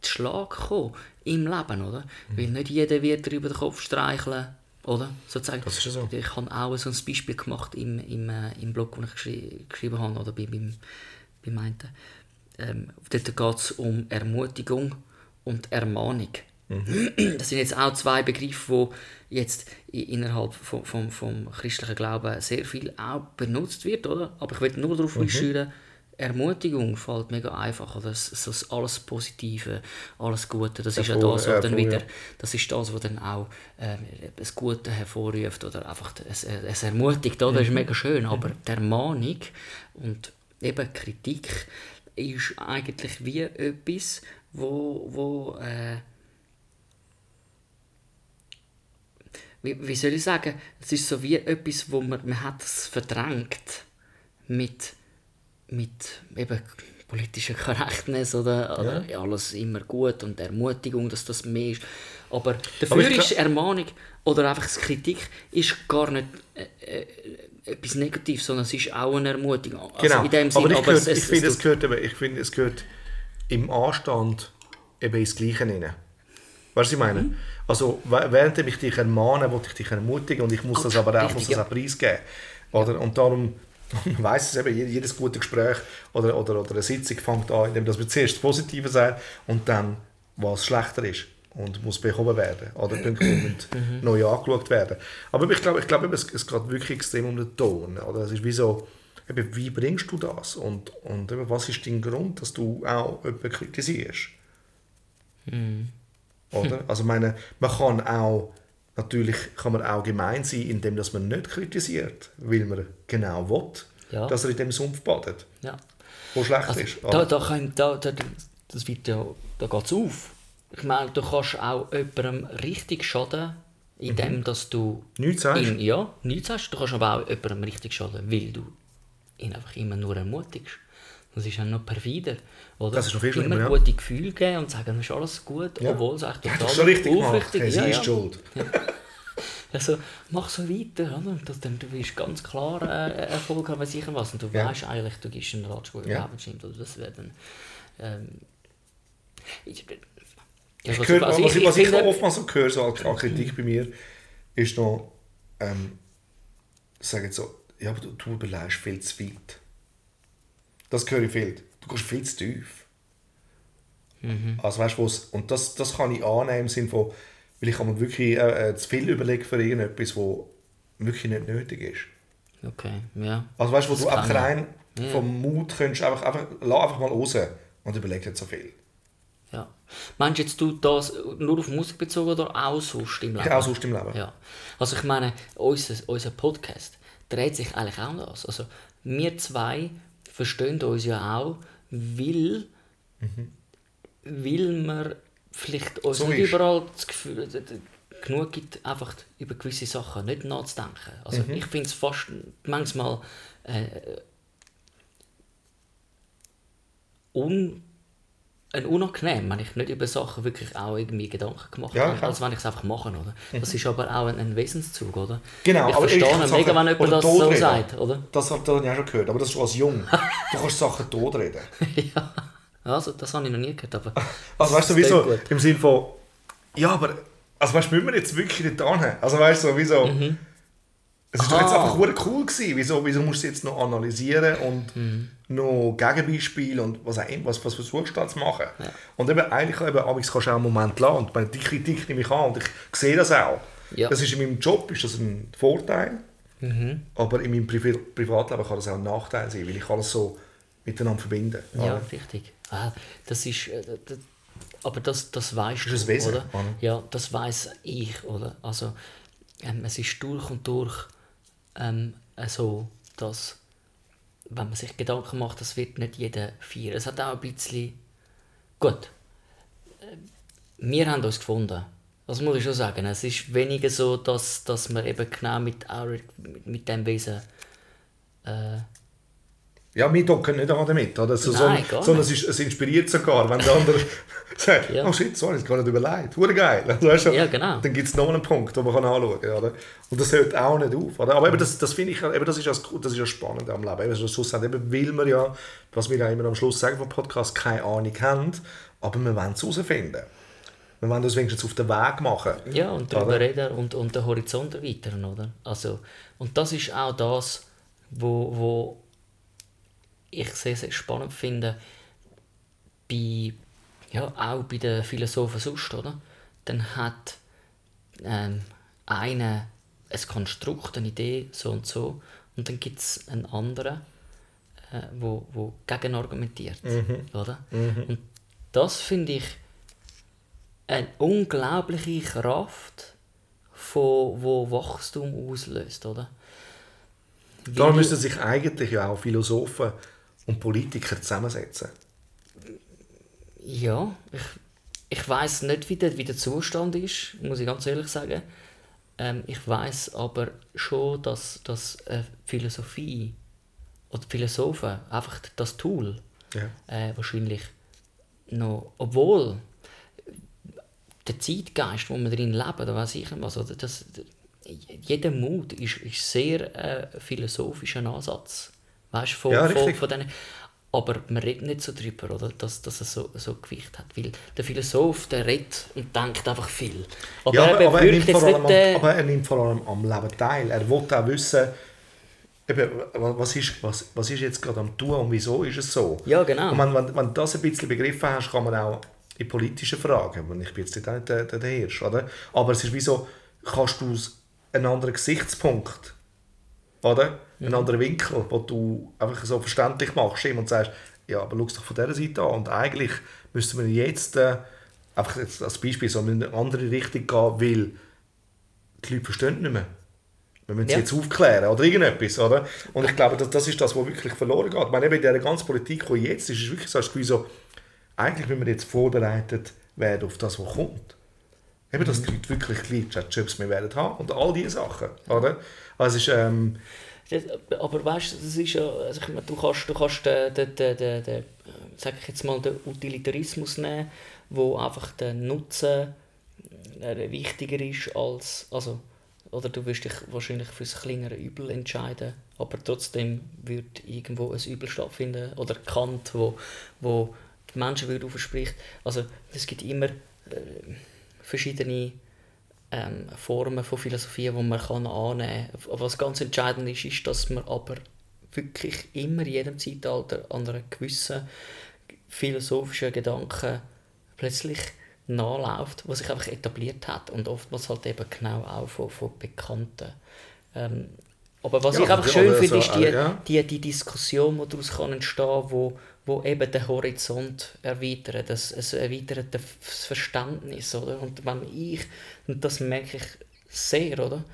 zu Schlag kommen im Leben, oder? Mhm. Weil nicht jeder wird dir über den Kopf streicheln, oder? Sozusagen. Das ist so. Ich habe auch so ein Beispiel gemacht im, im, äh, im Blog, den ich geschri geschrieben habe, oder bei, beim, beim einen. Ähm, dort geht es um Ermutigung und Ermahnung. Das sind jetzt auch zwei Begriffe, die jetzt innerhalb vom, vom, vom christlichen Glauben sehr viel auch benutzt wird, oder? Aber ich will nur darauf mhm. Ermutigung fällt mega einfach, oder? Das, das alles Positive, alles Gute, das ist ja das, was dann wieder, das ist das, was dann auch ähm, das Gute hervorruft oder einfach es, es ermutigt, oder? Das ist mega schön, aber die Ermahnung und eben Kritik ist eigentlich wie etwas, wo, wo äh, wie, wie soll ich sagen, es ist so wie etwas, wo man, man hat es verdrängt mit, mit eben politischer Korrektness oder, oder ja. alles immer gut und Ermutigung, dass das mehr ist. Aber dafür Aber ist Ermahnung oder einfach Kritik ist gar nicht äh, äh, etwas Negatives, sondern es ist auch eine Ermutigung. Also Genau, in dem Sinn, aber ich, aber gehört, es, ich finde, es es gehört, eben, ich finde, es gehört im Anstand eben ins Gleiche rein. Weißt du, was ich meine? Mhm. Also, während ich dich ermahne, will ich dich ermutigen und ich muss das aber auch, richtig, muss das auch preisgeben. Oder? Und darum, man weiss es eben, je- jedes gute Gespräch oder, oder, oder eine Sitzung fängt an, indem dass wir zuerst das Positive sagen und dann, was schlechter ist und muss behoben werden. Oder Mhm. neu angeschaut werden. Aber ich glaube, ich glaube es, es geht wirklich extrem um den Ton. Oder? Es ist wie so, eben, wie bringst du das? Und, und eben, was ist dein Grund, dass du auch jemanden kritisierst? Oder? Also meine, man kann auch, natürlich kann man auch gemein sein, indem dass man nicht kritisiert, weil man genau will, Ja. dass er in dem Sumpf badet, ja. wo schlecht Also, ist. da, da, kann, da, da, das wird ja, da geht es auf. Ich meine, du kannst auch jemandem richtig schaden, indem dass du Nichts sagst. ihn, ja, nichts sagst. Du kannst aber auch jemandem richtig schaden, weil du ihn einfach immer nur ermutigst. Das ist ja noch perfider. Oder? Das ist noch viel Immer schlimmer, ja. gute Gefühle geben und sagen, es ist alles gut, Ja. obwohl es echt Ja, total das ist schon richtig aufrichtig Hey, sie ja, ist ja. schuld. Also, mach so weiter, oder? Du, dann, du wirst ganz klar äh, Erfolg haben, sicher was. Und du Ja. weißt eigentlich, du gibst einen Ratschlag, Ja. stimmt. Oder das wäre dann... Ähm, ich, ja, Ich höre, was, ich, was ich finde- oftmals so höre, so an Kritik bei mir, ist noch, ähm, sagen so, ja, aber du, du überlegst viel zu weit. Das höre ich viel. Du gehst viel zu tief. Also weißt du, wo's- und das, das kann ich annehmen im Sinne von, weil ich mir wirklich äh, äh, zu viel überlegen für irgendetwas, wo wirklich nicht nötig ist. Okay, ja. Also weißt du, wo Das du einfach rein vom Mut könntest, einfach, einfach, lass einfach mal raus und überleg nicht so viel. ja. Meinst du jetzt du das nur auf Musik bezogen oder auch sonst im Leben? Auch sonst im Leben. Ja. Also ich meine, unser, unser Podcast dreht sich eigentlich auch um das. Also wir zwei verstehen uns ja auch, weil, weil wir vielleicht uns So nicht ist. überall das Gefühl, genug gibt, einfach über gewisse Sachen nicht nachzudenken. Also ich finde es fast manchmal äh, un ein unangenehm, wenn ich nicht über Sachen wirklich auch irgendwie Gedanken gemacht Ja, habe, als wenn ich es einfach mache, oder? Das ist aber auch ein, ein Wesenszug, oder? Genau, ich aber verstehe ich- mega, Sachen- wenn jemand das so sagt, oder? Das habe das hab ich auch schon gehört, aber das ist schon als Jung. Du kannst Sachen totreden. ja. Also, das habe ich noch nie gehört, aber... Also weißt du, wieso? Im Sinne von, ja, aber, also weißt du, müssen wir jetzt wirklich nicht anhaben? Also weißt du, so, wieso? Mhm. Es ist doch jetzt einfach cool gewesen. Wieso, wieso musst du jetzt noch analysieren und Mhm. Noch Gegenbeispiele und was was, was versuchst du da zu machen? Und eben, eigentlich eben, abends kannst du auch einen Moment lassen. Und meine, die Kritik nehme ich an und ich sehe das auch. Ja. Das ist in meinem Job ist das ein Vorteil, Mhm. aber in meinem Privi Privatleben kann das auch ein Nachteil sein, weil ich alles so miteinander verbinde. Ja, richtig. Ah, das ist... Äh, das, aber das, das weißt Das ist du, Wesen, oder? oder? Ja, das weiß ich, oder? Also, ähm, es ist durch und durch ähm, so, dass, wenn man sich Gedanken macht, das wird nicht jeder feiern. Es hat auch ein bisschen... Gut. Äh, Wir haben uns gefunden. Das muss ich schon sagen. Es ist weniger so, dass, dass wir eben genau mit, mit, mit dem Wesen... Äh, Ja, wir docken nicht an damit. Oder? So, Nein, so, sondern es, ist, es inspiriert sogar, wenn der andere sagt, Ja. oh shit, sorry, das gar nicht überlegt. Hure geil. Also, weißt du, Ja, genau. Dann gibt es noch einen Punkt, den man kann anschauen kann. Oder? Und das hört auch nicht auf. Oder? Aber eben das, das finde ich, eben das ist ja das, das ist ja spannend am Leben. Eben, Schluss haben, eben, weil wir ja, was wir ja immer am Schluss sagen vom Podcast, keine Ahnung haben, aber wir wollen es herausfinden. Wir wollen das wenigstens auf den Weg machen. Ja, und Oder? darüber reden und, und den Horizont erweitern, oder? Also, und das ist auch das, wo, wo ich sehr, sehr spannend finde, bei, ja, auch bei den Philosophen sonst, oder? Dann hat ähm, einer ein Konstrukt, eine Idee, so und so, und dann gibt es einen anderen, äh, wo, wo gegen argumentiert, oder? Und das finde ich eine unglaubliche Kraft, von, wo Wachstum auslöst, oder? Da Weil- müssen sich eigentlich ja auch Philosophen und Politiker zusammensetzen. Ja, ich, ich weiß nicht, wie der, wie der Zustand ist, muss ich ganz ehrlich sagen. Ähm, ich weiß aber schon, dass, dass äh, Philosophie oder Philosophen einfach das Tool Ja. äh, wahrscheinlich noch, obwohl der Zeitgeist, wo wir drin leben, da weiß ich nicht was, oder das, jeder Mut ist, ist sehr äh, philosophischer Ansatz, weißt von, Ja, von, von denen, aber man redet nicht so drüber, oder, dass, dass es so, so Gewicht hat, weil der Philosoph, der redet und denkt einfach viel, aber, ja, aber, er aber, er nimmt vor allem, äh, am- aber er nimmt vor allem am Leben teil. Er will auch wissen, eben, wa- was, ist, was, was ist jetzt gerade am tun und wieso ist es so. Ja, genau. Und wenn, wenn, wenn du das ein bisschen begriffen hast, kann man auch in politischen Fragen, und ich bin jetzt nicht der, der, der Hirsch, oder? aber es ist wie so, kannst du aus einem anderen Gesichtspunkt, oder? einen anderen Winkel, wo du einfach so verständlich machst ihm und sagst, ja, aber schau es doch von dieser Seite an und eigentlich müssten wir jetzt, äh, einfach jetzt als Beispiel, so in eine andere Richtung gehen, weil die Leute verstehen nicht mehr. Wir müssen sie Ja. jetzt aufklären oder irgendetwas, oder? Und ich glaube, das, das ist das, was wirklich verloren geht. Ich meine, eben in dieser ganzen Politik, die jetzt ist, ist es wirklich so, so, eigentlich müssen wir jetzt vorbereitet werden auf das, was kommt. Eben, dass die Leute wirklich Gleitschat-Jobs mehr werden haben und all diese Sachen, oder? Also es ist, ähm, Das, aber weißt du, das ist ja, also ich meine, du kannst, du kannst den, den, den, den, den, sag ich jetzt mal, den Utilitarismus nehmen, wo einfach der Nutzen äh, wichtiger ist als, also, oder du wirst dich wahrscheinlich für das kleinere Übel entscheiden, aber trotzdem wird irgendwo ein Übel stattfinden oder Kant, wo, wo die Menschenwürde verspricht. Also es gibt immer äh, verschiedene ähm, Formen von Philosophie, die man kann annehmen kann. Was ganz entscheidend ist, ist, dass man aber wirklich immer in jedem Zeitalter an einer gewissen philosophischen Gedanken plötzlich nachläuft, was sich einfach etabliert hat und oftmals halt eben genau auch von, von Bekannten. Ähm, aber was Ja, ich einfach schön also, finde, ist die, ja. die, die Diskussion, die daraus kann entstehen kann, wo, wo eben den Horizont erweitert, das, es erweitert das Verständnis, oder? Und wenn ich, und das merke ich sehr, oder?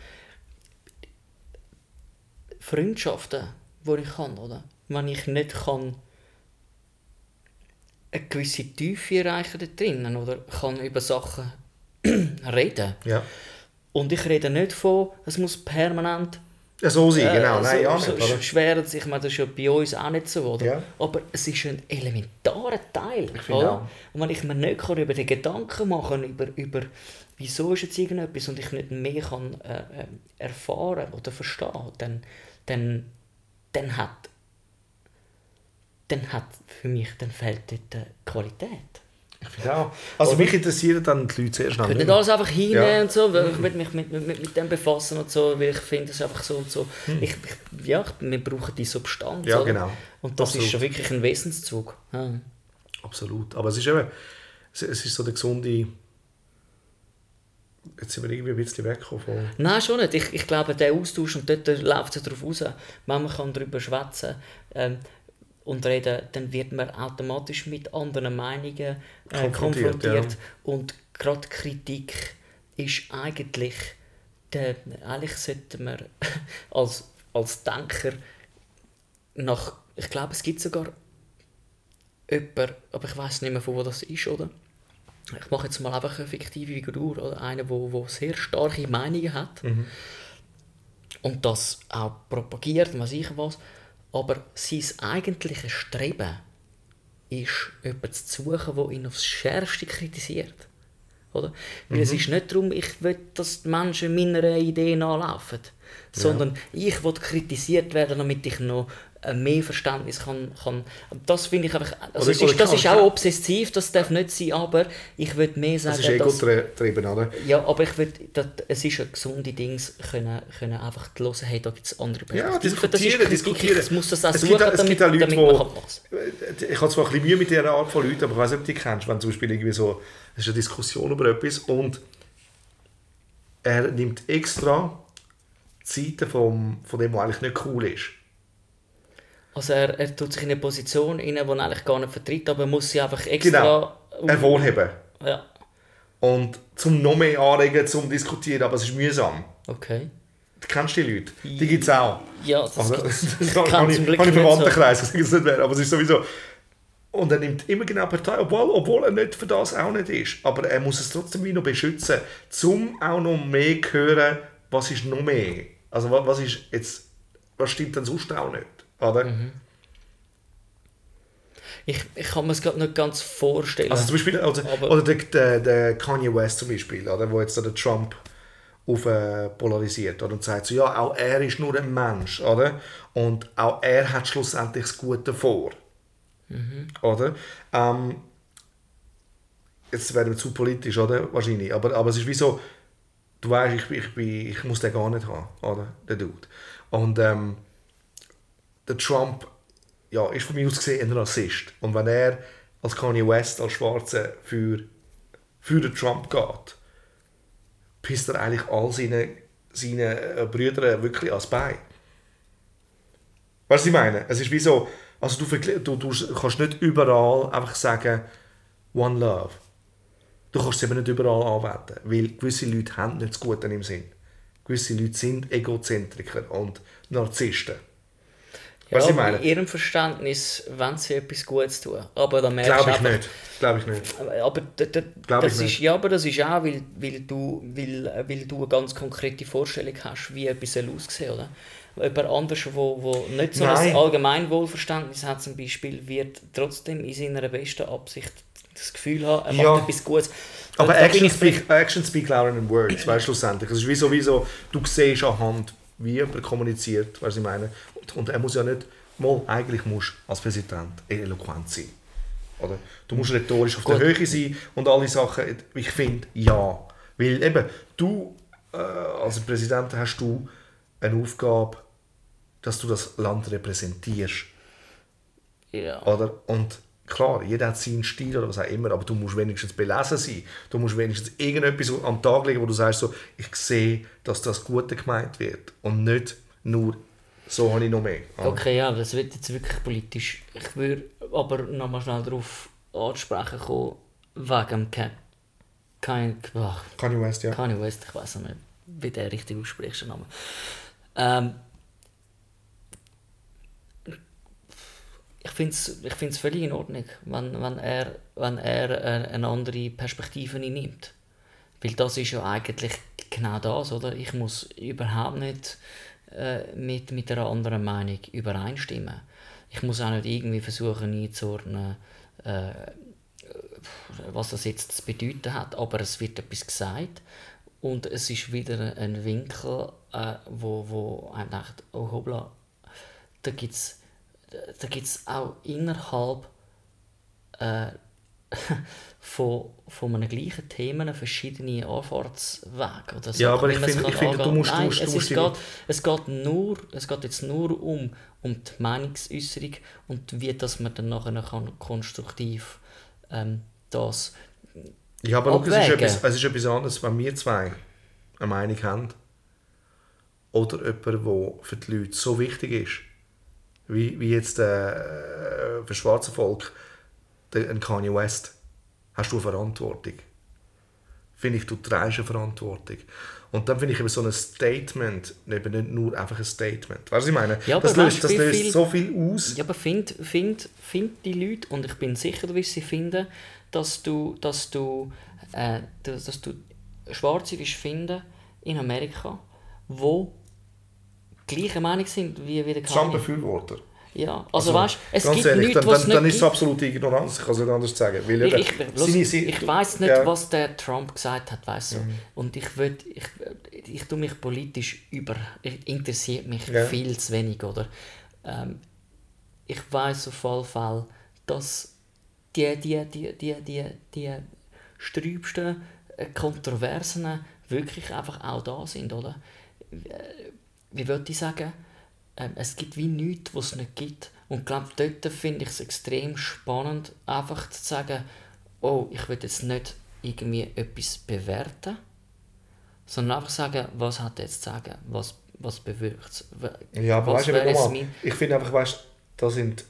Freundschaften, die ich kann, oder? Wenn ich nicht kann eine gewisse Tiefe erreichen da drinnen, oder kann über Sachen reden. ja. Und ich rede nicht von, es muss permanent so sein, äh, genau. Nein, so, ja so schwer, ich meine, das ist ja bei uns auch nicht so, oder? Ja. Aber es ist ein elementarer Teil, Ich oder? auch. Und wenn ich mir nicht kann über den Gedanken machen über, über wieso ist jetzt irgendetwas und ich nicht mehr kann äh, äh, erfahren oder verstehen, dann, dann, dann hat dann hat für mich dann fehlt dort die Qualität. Auch. Also mich interessieren dann die Leute sehr schnell. Ich will nicht alles einfach hinnehmen Ja. und so, weil ich will mich mit, mit, mit dem befassen und so, weil ich finde, es ist einfach so und so. Ich, ich, ja, wir brauchen die Substanz. Hm. Ja, oder? genau. Und das Absolut. ist schon wirklich ein Wesenszug. Ja. Absolut. Aber es ist eben, es, es ist so der gesunde. Jetzt sind wir irgendwie ein bisschen weggekommen von. Nein, schon nicht. Ich, ich glaube, der Austausch, und dort läuft es darauf raus, wenn man kann darüber schwätzen ähm, und reden, dann wird man automatisch mit anderen Meinungen äh, Konfrontiert, konfrontiert. ja. Und gerade Kritik ist eigentlich, der, eigentlich sollte man als, als Denker nach, ich glaube, es gibt sogar jemanden, aber ich weiß nicht mehr, von wo das ist, oder? Ich mache jetzt mal einfach eine fiktive Figur, oder? Einer, wo, wo sehr starke Meinungen hat und das auch propagiert, weiß ich was. Aber sein eigentliches Streben ist, jemanden zu suchen, der ihn aufs Schärfste kritisiert. Oder? Weil es ist nicht darum, ich will, dass die Menschen meiner Idee nachlaufen, sondern ich will kritisiert werden, damit ich noch mehr Verständnis kann. kann. Das finde ich einfach, also oder ist, das ist auch obsessiv, das darf nicht sein, aber ich würde mehr sagen, Das ist dass, ego-getrieben, oder? ja, aber ich würde, es ist ein gesunde Dings, können, können einfach hören, hey, da gibt es andere Ja, Perspektiven. das ist diskutieren, Kritik, diskutieren. ich muss das auch Es suchen, gibt es damit, gibt auch Leute, damit wo- man was. Ich habe zwar ein bisschen Mühe mit dieser Art von Leuten, aber ich weiß nicht, ob du die kennst, wenn zum Beispiel irgendwie so, es ist eine Diskussion über etwas und er nimmt extra Seite vom, von dem, was eigentlich nicht cool ist. Also er, er tut sich in eine Position rein, die er eigentlich gar nicht vertritt, aber er muss sie einfach extra... Genau. Hervorheben. Ja, Und zum noch mehr anregen, zum diskutieren, aber es ist mühsam. okay. Du kennst die Leute, die gibt es auch. Ja, das Also, gibt's. das Ich kann ich, zum Glück ich nicht so. Verwandtenkreis, sage es nicht mehr, aber es ist sowieso... Und er nimmt immer genau Partei, obwohl, obwohl er nicht für das auch nicht ist. Aber er muss es trotzdem wie noch beschützen, um auch noch mehr zu hören, was ist noch mehr? Also was, was ist jetzt, was stimmt denn sonst auch nicht? Oder? Mhm. Ich, ich kann mir es gerade nicht ganz vorstellen. Also zum Beispiel, also, oder der, der, der Kanye West zum Beispiel, oder, wo jetzt der Trump auf, äh, polarisiert oder, und sagt so, ja, auch er ist nur ein Mensch, oder? Und auch er hat schlussendlich das Gute vor. Oder? Ähm, jetzt werden wir zu politisch, oder? Wahrscheinlich. Aber, aber es ist wie so, du weißt, ich, ich, bin, ich muss den gar nicht haben, oder? Der Dude. Und ähm, der Trump ja, ist von mir aus gesehen ein Rassist. Und wenn er als Kanye West, als Schwarze für, für den Trump geht, pisst er eigentlich all seine, seine äh, Brüder wirklich ans Bein. Was ich meine? Es ist wie so, also du, du, du kannst nicht überall einfach sagen, One Love. Du kannst es eben nicht überall anwenden, weil gewisse Leute haben nicht das Gute im Sinn. Gewisse Leute sind Egozentriker und Narzissten. Ja, was ich meine? In ihrem Verständnis wollen sie etwas Gutes tun. Aber da merkst Glaube ich einfach, nicht. Glaube ich nicht. Aber d- d- Glaub das ich ist, nicht. ja, aber das ist auch, weil, weil, du, weil, weil du eine ganz konkrete Vorstellung hast, wie etwas soll aussehen oder? Jemand anderes, wo, wo nicht so Nein. ein Allgemeinwohlverständnis hat, zum Beispiel, wird trotzdem in seiner besten Absicht das Gefühl haben, er macht Ja. etwas Gutes. Aber Da- da Action speak, Action speak louder than words, weißt du, schlussendlich. Es ist wie sowieso, du siehst anhand, wie jemand kommuniziert, was ich meine. Und, und er muss ja nicht, mal, eigentlich musst du als Präsident eloquent sein. Oder? Du musst rhetorisch auf Gut. der Höhe sein und alle Sachen, ich finde, ja. Weil eben, du äh, als Präsident hast du eine Aufgabe, dass du das Land repräsentierst. Ja. Oder? Und klar, jeder hat seinen Stil oder was auch immer, aber du musst wenigstens belesen sein. Du musst wenigstens irgendetwas am Tag legen, wo du sagst, so, ich sehe, dass das Gute gemeint wird. Und nicht nur, so habe ich noch mehr. Oder? Okay, ja, das wird jetzt wirklich politisch. Ich würde aber nochmal schnell darauf ansprechen kommen, wegen dem Ken, kein, ach, Kanye West, ja. Kanye West, ich weiß nicht, wie der richtig ausspricht, Name. Ähm, ich finde es ich find's völlig in Ordnung, wenn, wenn er, wenn er äh, eine andere Perspektive nimmt. Weil das ist ja eigentlich genau das, oder? Ich muss überhaupt nicht äh, mit, mit einer anderen Meinung übereinstimmen. Ich muss auch nicht irgendwie versuchen einzuordnen, äh, was das jetzt zu bedeuten hat, aber es wird etwas gesagt und es ist wieder ein Winkel, äh, wo, wo einem denkt, oh hoppla, da gibt es da gibt's auch innerhalb äh, von, von einem gleichen Thema verschiedene Anfahrtswege. Oder Ja, aber ich finde- ich finde, du musst- Nein, musst- es, musst geht, es, geht nur, es geht jetzt nur um, um die Meinungsäußerung und wie dass man dann nachher kann konstruktiv ähm, das Ja, aber schau, es ist, etwas, es ist etwas anderes, wenn wir zwei eine Meinung haben oder jemand, der für die Leute so wichtig ist, wie, wie jetzt äh, für das schwarze Volk ein Kanye West, hast du eine Verantwortung. Finde ich, du trägst eine Verantwortung. Und dann finde ich eben so ein Statement eben nicht nur einfach ein Statement. Weißt du, was ich meine? Ja, das löst, das löst viel- so viel aus. Ja, aber find, find, find die Leute, und ich bin sicher, du wirst sie finden, dass du, dass du, äh, dass, dass du Schwarze wirst finden in Amerika, wo gleiche Meinung sind wie, der Kanye. Trump-Befürworter. Ja, also, weißt es gibt ehrlich, nichts, dann, was dann, nicht dann ist es absolute Ignoranz, ich kann es nicht anders sagen. Weil Ich, ich, seine- ich weiß nicht, ja. was der Trump gesagt hat, weißt du. Und ich will, ich, ich tue mich politisch über, ich, interessiert mich Ja. viel zu wenig, oder? Ähm, ich weiß auf jeden Fall, dass die, die, die, die, die, die sträubsten äh, Kontroversen wirklich einfach auch da sind, oder? Äh, Wie würde ich sagen? Ähm, es gibt wie nichts, was es nicht gibt. Und ich glaube, dort finde ich es extrem spannend, einfach zu sagen, oh, ich will jetzt nicht irgendwie etwas bewerten, sondern einfach sagen, was hat er jetzt zu sagen, was, was bewirkt es. Ja, aber was weißt du, ich finde einfach, weißt, das sind,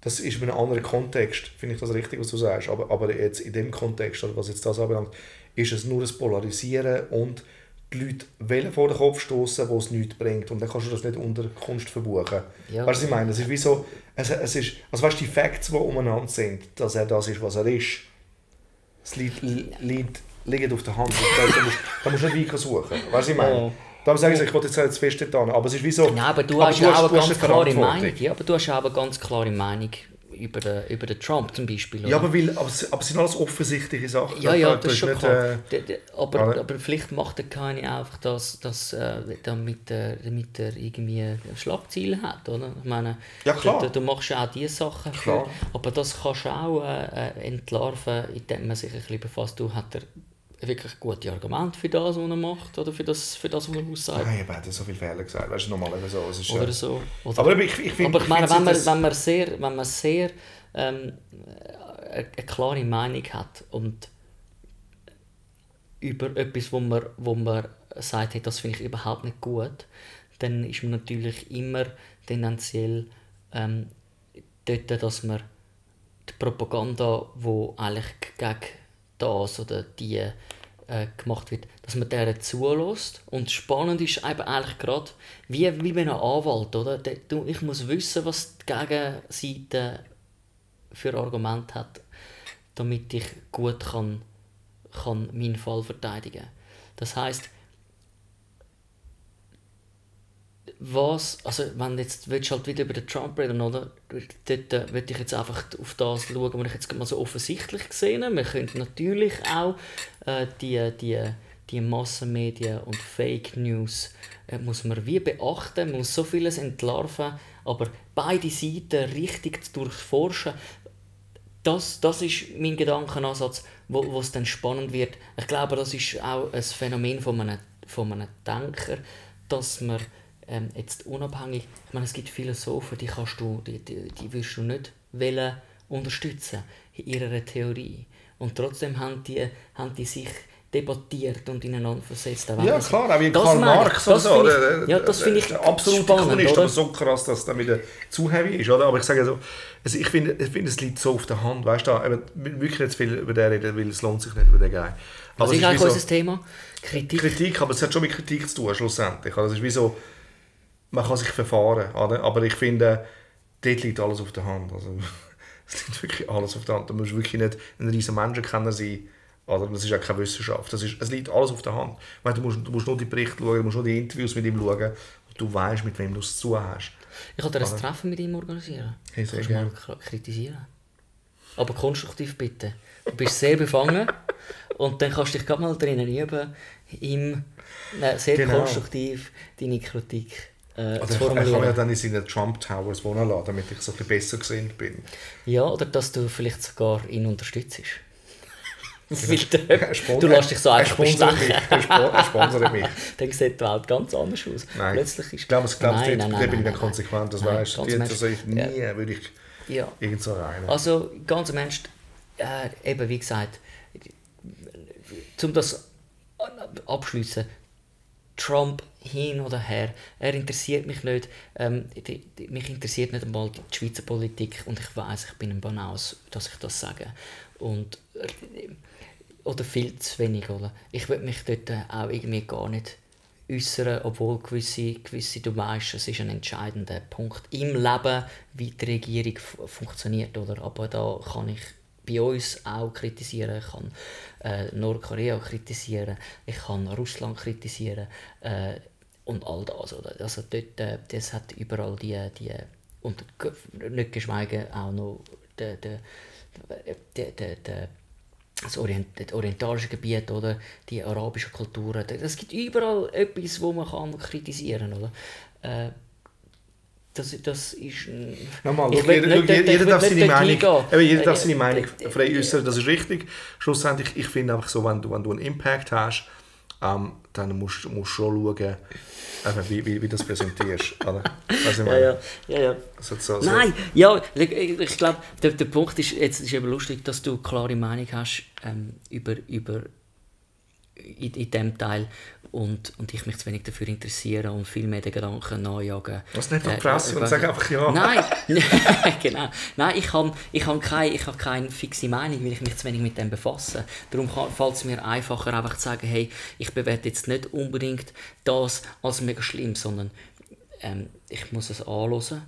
das ist in einem anderen Kontext, finde ich das richtig, was du sagst, aber, aber jetzt in dem Kontext, oder was jetzt das anbelangt, ist es nur ein Polarisieren und die Leute wollen vor den Kopf stoßen, wo es nichts bringt und dann kannst du das nicht unter Kunst verbuchen. Ja. Weißt du, was ich meine? Es ist wie so, es, es ist, also weißt du, die Facts, die umeinander sind, dass er das ist, was er ist, es liegt, liegt liegen auf der Hand. Da, musst, da musst du nicht weiter suchen. Weißt du, was ich meine? Ja. Darum sage ich, ich wollte jetzt nicht zu fest. Aber es ist wie so... Ja, aber du hast ja auch eine ganz klare. Meinung. Ja, aber du hast auch eine ganz klare Meinung über den, über den Trump zum Beispiel. Ja, oder? aber, weil, aber, es, aber es sind alles offensichtliche Sachen. Ja, ja, Da- da das ist schon nicht, klar. äh, aber, aber- aber vielleicht macht der keine einfach das, das äh, damit, er, damit er irgendwie Schlagziele hat, oder? Ich meine, Ja, klar. Du, du machst ja auch diese Sachen, Klar. Für, aber das kannst du auch äh, äh, entlarven, indem man sich ein bisschen befasst. Du hat er wirklich gute Argumente für das, was er macht, oder für das, für das was er aussagt, Nein, ich habe so viele Fehler gesagt. Weißt du, normalerweise so. Es ist, oder so. Oder, Aber ich, ich finde... aber ich meine, wenn man, wenn man sehr, wenn man sehr ähm, eine, eine klare Meinung hat und über etwas, wo man, wo man sagt, hey, das finde ich überhaupt nicht gut, dann ist man natürlich immer tendenziell ähm, dort, dass man die Propaganda, wo eigentlich gegen das oder die äh, gemacht wird, dass man deren zulässt. Und spannend ist eben eigentlich gerade, wie, wie bei einem Anwalt, oder? Ich muss wissen, was die Gegenseite für Argumente hat, damit ich gut kann, kann meinen Fall verteidigen Das heißt, was, also wenn jetzt willst du halt wieder über den Trump reden, oder? Dort äh, würde ich jetzt einfach auf das schauen, was ich jetzt mal so offensichtlich gesehen habe. Wir können natürlich auch äh, die, die, die Massenmedien und Fake News äh, muss man wie beachten, man muss so vieles entlarven, aber beide Seiten richtig zu durchforschen, das, das ist mein Gedankenansatz, wo es dann spannend wird. Ich glaube, das ist auch ein Phänomen von einem, von einem Denker, dass man ähm, jetzt unabhängig, ich meine, es gibt Philosophen, die kannst du, die, die, die wirst du nicht wollen unterstützen in ihrer Theorie. Und trotzdem haben die, haben die sich debattiert und ineinander versetzt. Ja, klar, auch wie Das Karl Marx und so. finde ich- Der- der- Ja, das finde ich der absolute spannend, oder? aber so krass, dass es wieder zu heavy ist, oder? Aber ich sage so, also ich finde, ich finde, es liegt so auf der Hand, weißt du, eben, wirklich nicht viel über den reden, weil es lohnt sich nicht über den Guy. Was es ist eigentlich wie unser Thema? Kritik. Kritik, aber es hat schon mit Kritik zu tun, schlussendlich. Also es ist wie so, man kann sich verfahren, oder? aber ich finde, dort liegt alles auf der Hand. Also, es liegt wirklich alles auf der Hand. Du musst wirklich nicht ein riesen Menschenkenner sein, oder? das ist ja keine Wissenschaft. Das ist, es liegt alles auf der Hand. Ich meine, du, musst, du musst nur die Berichte schauen, du musst nur die Interviews mit ihm schauen und du weißt, mit wem du es zu hast. Ich kann dir ein Treffen mit ihm organisieren. Hey, sehr mal gerne. kra- kritisieren. Aber konstruktiv bitte. Du bist sehr befangen und dann kannst du dich gerade mal drinnen üben, ihm äh, sehr Genau. konstruktiv deine Kritik äh, Also zu ich, kann- ich kann ja dann in seinen Trump Towers wohnen lassen, damit ich so ein bisschen besser gesehen bin. Ja, oder dass du vielleicht sogar ihn unterstützt. Der, Er du lässt dich so einfach bestechen. Er sponsert mich. Dann sieht die Welt ganz anders aus. Nein. Plötzlich ist... Ich glaube, ich glaube, Nein, nein, nein, bin ich nicht konsequent, das nein. weißt du. Also ich nie würde ich Ja. irgend so rein. Also ganz im Ernst, äh, eben wie gesagt, um das abschließen, Trump hin oder her, er interessiert mich nicht. Ähm, die, die, mich interessiert nicht einmal die Schweizer Politik und ich weiß, ich bin ein Banaus, dass ich das sage. Und, äh, oder viel zu wenig. Oder? Ich will mich dort äh, auch irgendwie gar nicht äußern, obwohl gewisse, gewisse, du weißt, es ist ein entscheidender Punkt im Leben, wie die Regierung funktioniert. Oder? Aber da kann ich bei uns auch kritisieren, kann äh, Nordkorea kritisieren, ich kann Russland kritisieren äh, und all das. Oder? Also dort, äh, das hat überall die, die und nicht geschweige auch noch der, der, der, der, das, Orient, das orientalische Gebiet oder die arabischen Kulturen. Es gibt überall etwas, wo man kann kritisieren oder? Äh, das, das ist... ein- Nochmal, Ich will jeder, nicht jeder, will darf seine Meinung, eben, jeder darf Äh, seine Meinung äh, frei äußern, das ist richtig. Schlussendlich, ich finde einfach so, wenn du, wenn du einen Impact hast, ähm, dann musst du schon schauen, eben, wie, wie, wie du das präsentierst. Oder? Du, ich Ja, meine? ja, ja, ja. So, so, so. Nein, ja, ich, ich glaube, der, der Punkt ist, jetzt ist eben lustig, dass du klare Meinung hast ähm, über, über in, in dem Teil und, und ich mich zu wenig dafür interessiere und viel mehr den Gedanken nachjagen. Lass nicht Äh, und äh, sag einfach ja. Nein, genau. Nein, ich habe ich hab keine, ich hab keine fixe Meinung, weil ich mich zu wenig mit dem befasse. Darum fällt es mir einfacher, einfach zu sagen, hey, ich bewerte jetzt nicht unbedingt das als mega schlimm, sondern ähm, ich muss es anhören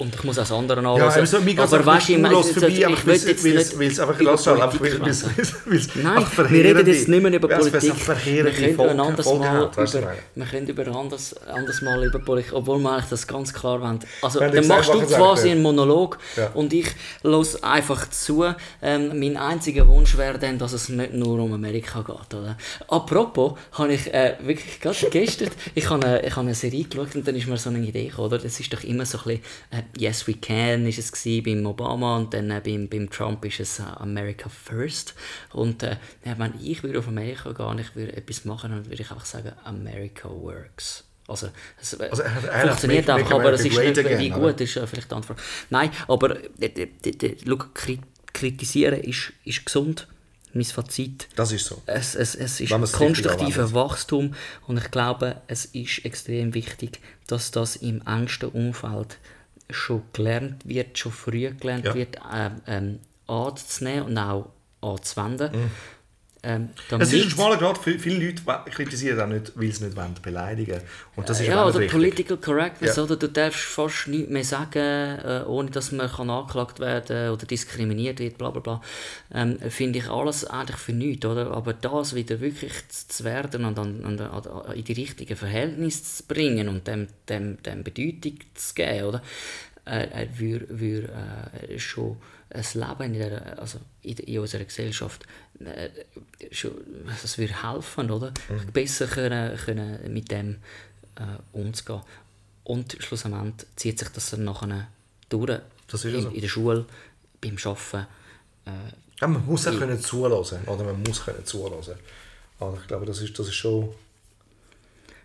Und ich muss auch das andere Ja, anhören. aber so, mir aber einfach weißt du, ich, ich, vorbei, ich, einfach will jetzt nicht einfach einfach weil- reden. weil's- weil's Nein, einfach wir reden jetzt nicht mehr über Politik. einfach Wir können ein anderes Mal, ich über, wir können über ein anderes, anderes Mal über Politik, obwohl wir eigentlich das ganz klar wollen. Also, dann machst du es quasi einen Monolog Ja. und ich los einfach zu. Ähm, mein einziger Wunsch wäre dann, dass es nicht nur um Amerika geht. Oder? Apropos, habe ich äh, wirklich gerade gestern, ich habe eine, ich habe eine Serie geschaut und dann ist mir so eine Idee gekommen, oder? Das ist doch immer so ein bisschen, äh, Yes We Can ist es gewesen, beim Obama und dann äh, beim, beim Trump ist es äh, America First. Und äh, wenn ich würde auf Amerika gehen, ich würde etwas machen, dann würde ich einfach sagen, America Works. Also, es äh, Also, er- er funktioniert Make- einfach, Make aber es ist nicht, Great wie Again, gut ist äh, vielleicht die Antwort. Nein, aber äh, äh, schau, kri kritisieren ist, ist gesund. Mein Fazit. Das ist so. Es, es, es ist Wenn man es richtig konstruktiver anwendet. Wachstum und ich glaube, es ist extrem wichtig, dass das im engsten Umfeld schon gelernt wird, schon früh gelernt Ja. wird, ähm, ähm, anzunehmen und auch anzuwenden. Ähm. Es ist ein schmaler Grad. Viele Leute kritisieren auch nicht, weil sie nicht wollen, beleidigen Und das ist ja, oder richtig. Political Correctness, Ja. oder? Du darfst fast nichts mehr sagen, äh, ohne dass man kann angeklagt werden oder diskriminiert wird, bla bla bla. Ähm, Finde ich alles eigentlich für nichts, oder? Aber das wieder wirklich zu werden und an, an, an, in die richtigen Verhältnisse zu bringen und dem, dem, dem Bedeutung zu geben, oder? Äh, äh, würde würde, äh, schon ein Leben in, der, also in, in unserer Gesellschaft äh, das würde helfen, oder? Mhm. Besser können, können mit dem äh, umzugehen. Und schlussendlich zieht sich das dann nachher durch. Das ist in, so. in der Schule, beim Arbeiten. Äh, Ja, man muss auch können zuhören. Oder man muss können zuhören. Also ich glaube, das ist, das ist schon...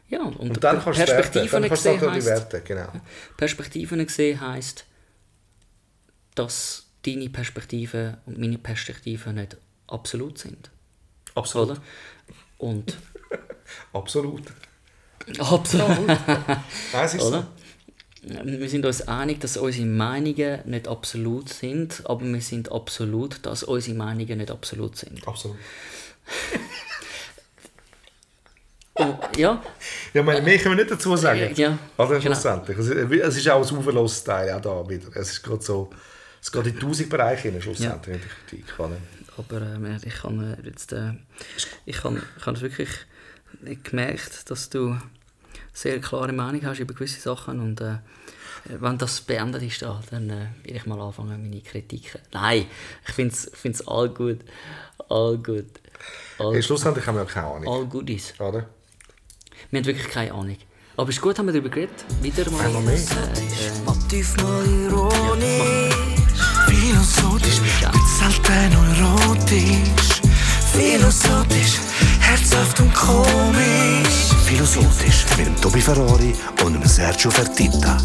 ja, und, Und dann kannst du. Perspektiven Dann kannst du gesehen auch die heisst, Werte, genau. Perspektiven gesehen heisst, dass deine Perspektive und meine Perspektive nicht absolut sind. Absolut. Oder? Und Absolut. absolut. Es ist Oder? so. Wir sind uns einig, dass unsere Meinungen nicht absolut sind, aber wir sind absolut, dass unsere Meinungen nicht absolut sind. Absolut. Ja, Ja, meine, mehr können wir nicht dazu sagen. Ja, Oder genau. schlussendlich. Es ist- Es ist auch ein aufloses Teil auch da wieder. Es ist gerade so... Es geht in tausend Bereiche hinein, schlussendlich, in die Kritik. oder? Aber äh, ich habe jetzt äh, ich habe ich habe wirklich gemerkt, dass du sehr klare Meinung hast über gewisse Sachen und äh, wenn das beendet ist, da, dann äh, will ich mal anfangen meine Kritiken. Nein, ich finde es all gut, all gut, all, Hey, schlussendlich haben wir keine Ahnung. all goodies. Oder? Wir haben wirklich keine Ahnung. Aber es ist gut, haben wir darüber geredet. Wieder mal. Einmal mehr. Äh, äh, mal ironisch, philosophisch, Selten erotisch. Philosophisch, herzhaft und komisch. Philosophisch mit Tobi Ferrari und Sergio Fertitta.